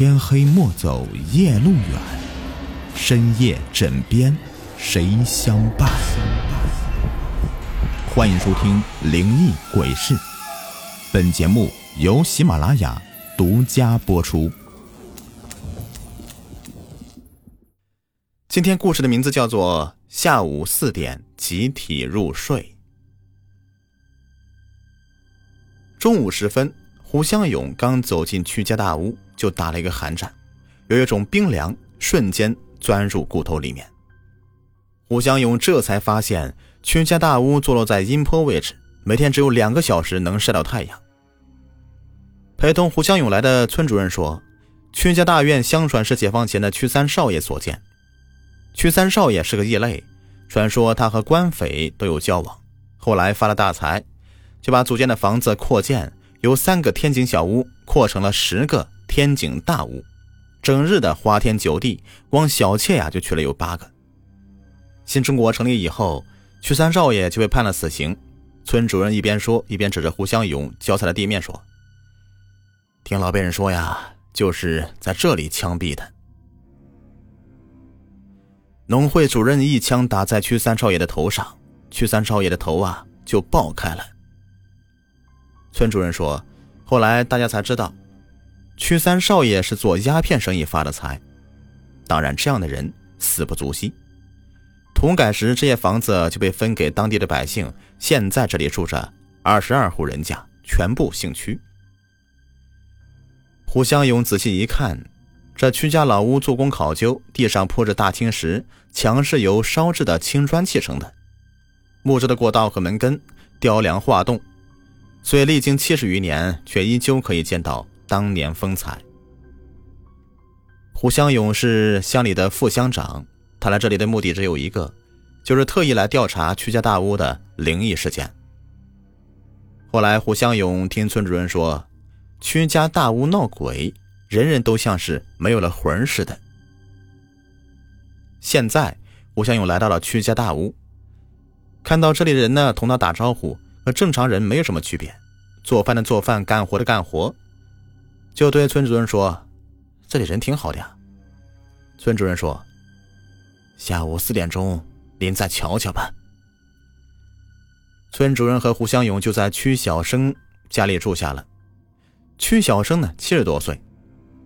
天黑莫走夜路远，深夜枕边谁相伴？欢迎收听《灵异鬼事》，本节目由喜马拉雅独家播出。今天故事的名字叫做《下午四点集体入睡》。中午时分，胡湘勇刚走进屈家大屋，就打了一个寒颤，有一种冰凉瞬间钻入骨头里面。胡湘勇这才发现，屈家大屋坐落在阴坡位置，每天只有两个小时能晒到太阳。陪同胡湘勇来的村主任说，屈家大院相传是解放前的屈三少爷所建。屈三少爷是个异类，传说他和官匪都有交往，后来发了大财，就把祖建的房子扩建，由三个天井小屋扩成了十个天井大屋，整日的花天酒地，光小妾呀就娶了有八个。新中国成立以后，屈三少爷就被判了死刑。村主任一边说，一边指着胡湘勇脚踩的地面说：“听老辈人说呀，就是在这里枪毙的。”农会主任一枪打在屈三少爷的头上，屈三少爷的头啊就爆开了。村主任说，后来大家才知道，屈三少爷是做鸦片生意发的财。当然，这样的人死不足惜。土改时，这些房子就被分给当地的百姓。现在这里住着二十二户人家，全部姓屈。胡湘勇仔细一看。这屈家老屋做工考究，地上铺着大青石，墙是由烧制的青砖砌成的，木质的过道和门根雕梁画栋，虽历经七十余年，却依旧可以见到当年风采。胡湘勇是乡里的副乡长，他来这里的目的只有一个，就是特意来调查屈家大屋的灵异事件。后来，胡湘勇听村主任说，屈家大屋闹鬼。人人都像是没有了魂似的。现在，胡湘勇来到了屈家大屋，看到这里的人呢，同他打招呼，和正常人没有什么区别。做饭的做饭，干活的干活，就对村主任说：“这里人挺好的呀。”村主任说：“下午四点钟，您再瞧瞧吧。”村主任和胡湘勇就在屈小生家里住下了。屈小生呢，七十多岁。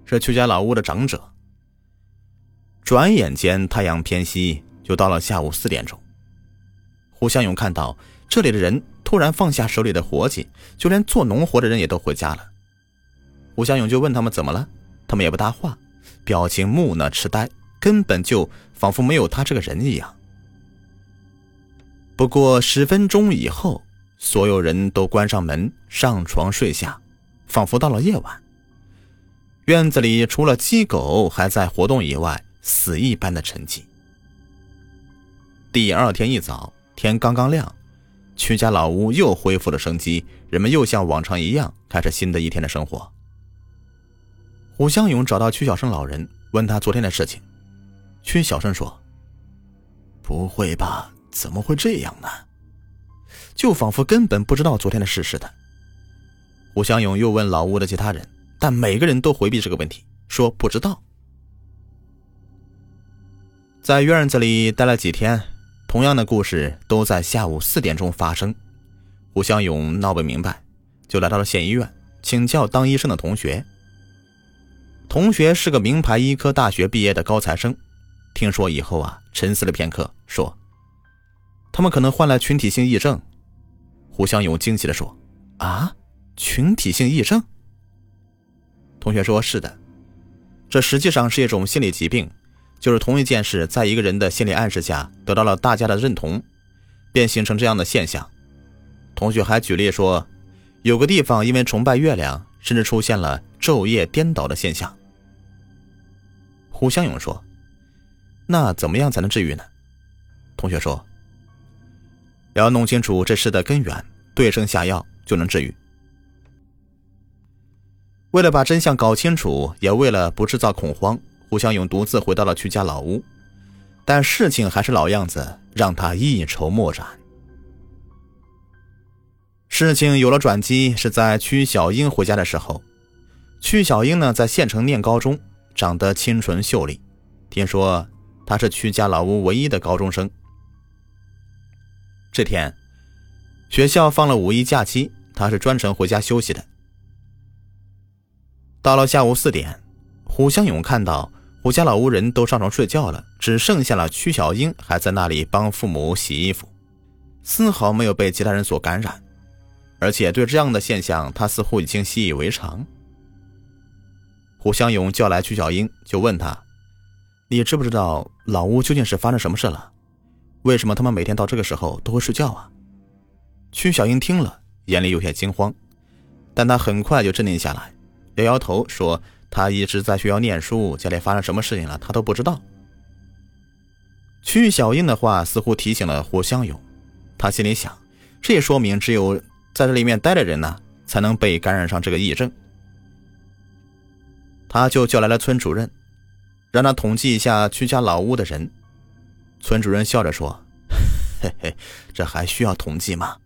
是屈家老屋的长者。转眼间，太阳偏西，就到了下午四点钟。胡湘勇看到这里的人突然放下手里的活计，就连做农活的人也都回家了。吴小勇就问他们怎么了，他们也不搭话，表情木讷痴呆，根本就仿佛没有他这个人一样。不过十分钟以后，所有人都关上门，上床睡下，仿佛到了夜晚。院子里除了鸡狗还在活动以外，死一般的沉寂。第二天一早，天刚刚亮，屈家老屋又恢复了生机，人们又像往常一样开始新的一天的生活。胡湘勇找到屈小生老人，问他昨天的事情。屈小生说：“不会吧？怎么会这样呢？”就仿佛根本不知道昨天的事似的。胡湘勇又问老屋的其他人。但每个人都回避这个问题，说不知道。在院子里待了几天，同样的故事都在下午四点钟发生。胡湘勇闹不明白，就来到了县医院，请教当医生的同学。同学是个名牌医科大学毕业的高材生，听说以后啊，沉思了片刻，说：“他们可能患了群体性癔症。”胡湘勇惊奇的说：“啊，群体性癔症？”同学说：“是的，这实际上是一种心理疾病，就是同一件事，在一个人的心理暗示下得到了大家的认同，便形成这样的现象。”同学还举例说，有个地方因为崇拜月亮，甚至出现了昼夜颠倒的现象。胡湘勇说：“那怎么样才能治愈呢？”同学说：“要弄清楚这事的根源，对症下药就能治愈。”为了把真相搞清楚，也为了不制造恐慌，胡湘勇独自回到了屈家老屋。但事情还是老样子，让他一筹莫展。事情有了转机，是在屈小英回家的时候。曲小英呢，在县城念高中，长得清纯秀丽。听说她是曲家老屋唯一的高中生。这天，学校放了五一假期，她是专程回家休息的。到了下午四点，胡湘勇看到胡家老屋人都上床睡觉了，只剩下了曲小英还在那里帮父母洗衣服，丝毫没有被其他人所感染，而且对这样的现象，他似乎已经习以为常。胡湘勇叫来曲小英，就问他：“你知不知道老屋究竟是发生什么事了？为什么他们每天到这个时候都会睡觉啊？”曲小英听了，眼里有些惊慌，但他很快就镇定下来，摇摇头说：“他一直在学校念书，家里发生什么事情了，他都不知道。”曲小英的话似乎提醒了胡湘勇，他心里想：这也说明只有在这里面待的人呢，才能被感染上这个疫症。他就叫来了村主任，让他统计一下屈家老屋的人。村主任笑着说：“嘿嘿，这还需要统计吗？”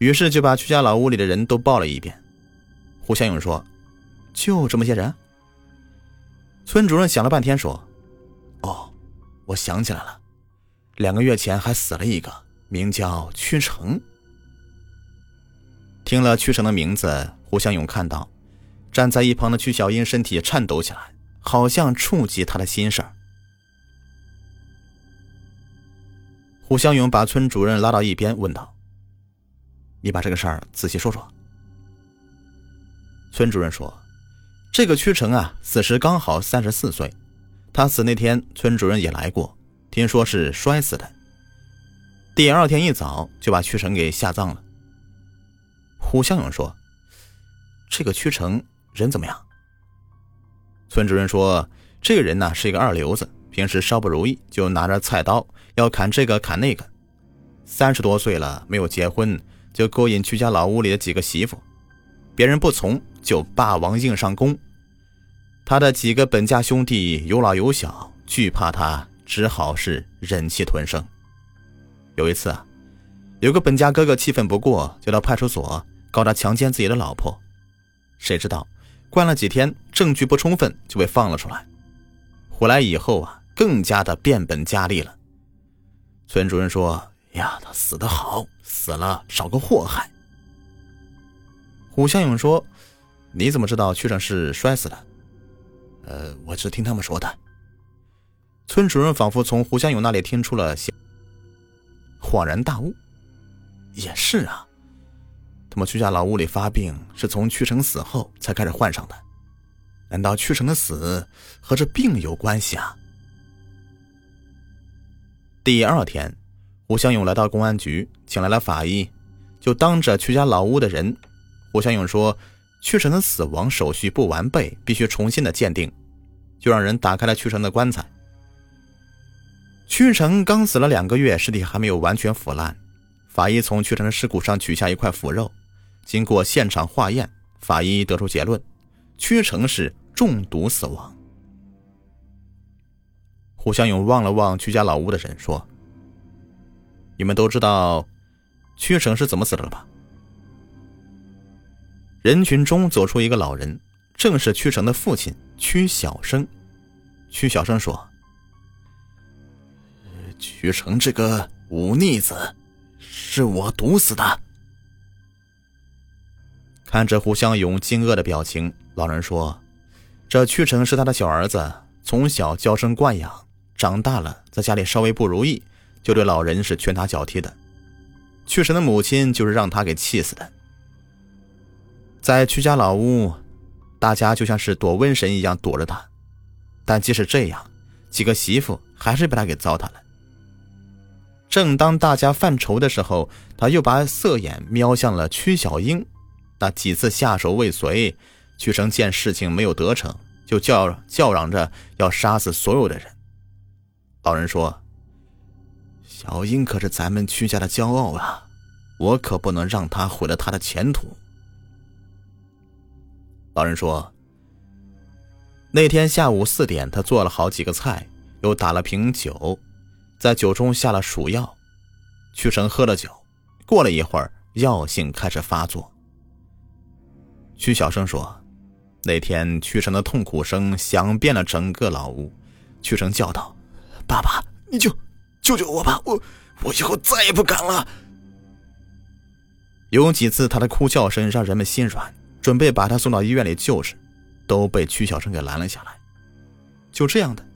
于是就把屈家老屋里的人都报了一遍。胡湘勇说：“就这么些人？”村主任想了半天说：“哦，我想起来了，两个月前还死了一个，名叫屈成。”听了屈成的名字，胡湘勇看到。站在一旁的曲小英身体颤抖起来，好像触及他的心事儿。胡湘勇把村主任拉到一边，问道：“你把这个事儿仔细说说。”村主任说：“这个屈成啊，此时刚好三十四岁。他死那天，村主任也来过，听说是摔死的。第二天一早就把屈成给下葬了。”胡湘勇说：“这个屈成。”人怎么样？村主任说：“这个人呢是一个二流子，平时稍不如意就拿着菜刀要砍这个砍那个。三十多岁了没有结婚，就勾引屈家老屋里的几个媳妇，别人不从就霸王硬上弓。他的几个本家兄弟有老有小，惧怕他，只好是忍气吞声。有一次啊，有个本家哥哥气愤不过，就到派出所告他强奸自己的老婆，谁知道？”关了几天，证据不充分就被放了出来。回来以后啊，更加的变本加厉了。村主任说：“呀，他死得好，死了少个祸害。”胡湘勇说：“你怎么知道屈成是摔死的？”呃，我是听他们说的。村主任仿佛从胡湘勇那里听出了些恍然大悟：“也是啊。”他们屈家老屋里发病是从屈成死后才开始患上的，难道屈成的死和这病有关系啊？第二天，胡湘勇来到公安局，请来了法医，就当着屈家老屋的人，胡湘勇说：“屈成的死亡手续不完备，必须重新的鉴定。”就让人打开了屈成的棺材。屈成刚死了两个月，尸体还没有完全腐烂，法医从屈成的尸骨上取下一块腐肉。经过现场化验，法医得出结论：屈成是中毒死亡。胡湘勇望了望屈家老屋的人，说：“你们都知道屈成是怎么死的了吧？”人群中走出一个老人，正是屈成的父亲屈小生。屈小生说：“屈成这个忤逆子，是我毒死的。”看着胡湘勇惊愕的表情，老人说：“这屈成是他的小儿子，从小娇生惯养，长大了在家里稍微不如意，就对老人是拳打脚踢的。屈成的母亲就是让他给气死的。在屈家老屋，大家就像是躲瘟神一样躲着他，但即使这样，几个媳妇还是被他给糟蹋了。正当大家犯愁的时候，他又把色眼瞄向了屈小英。”那几次下手未遂，屈成见事情没有得逞，就叫叫嚷着要杀死所有的人。老人说：“小英可是咱们屈家的骄傲啊，我可不能让他毁了他的前途。”老人说：“那天下午四点，他做了好几个菜，又打了瓶酒，在酒中下了鼠药。屈成喝了酒，过了一会儿，药性开始发作。”曲小生说：“那天，屈成的痛苦声响遍了整个老屋。屈成叫道：“爸爸，你就救救我吧！我我以后再也不敢了。”有几次，他的哭叫声让人们心软，准备把他送到医院里救治，都被曲小生给拦了下来。就这样的，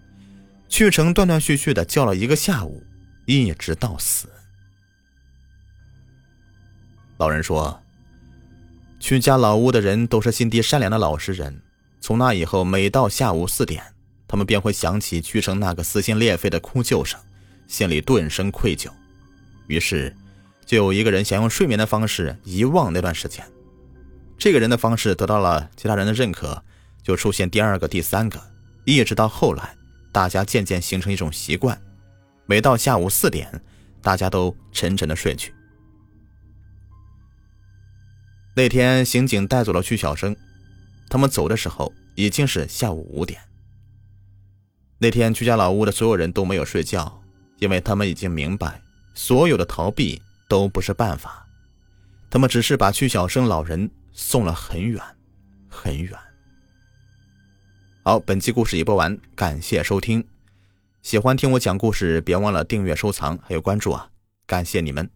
屈成断断续续的叫了一个下午，一直到死。老人说。屈家老屋的人都是心地善良的老实人。从那以后，每到下午四点，他们便会想起屈成那个撕心裂肺的哭救声，心里顿生愧疚。于是，就有一个人想用睡眠的方式遗忘那段时间。这个人的方式得到了其他人的认可，就出现第二个、第三个，一直到后来，大家渐渐形成一种习惯：每到下午四点，大家都沉沉的睡去。那天，刑警带走了曲小生，他们走的时候已经是下午五点。那天，曲家老屋的所有人都没有睡觉，因为他们已经明白，所有的逃避都不是办法。他们只是把曲小生老人送了很远，很远。好，本期故事已播完，感谢收听。喜欢听我讲故事，别忘了订阅、收藏还有关注啊！感谢你们。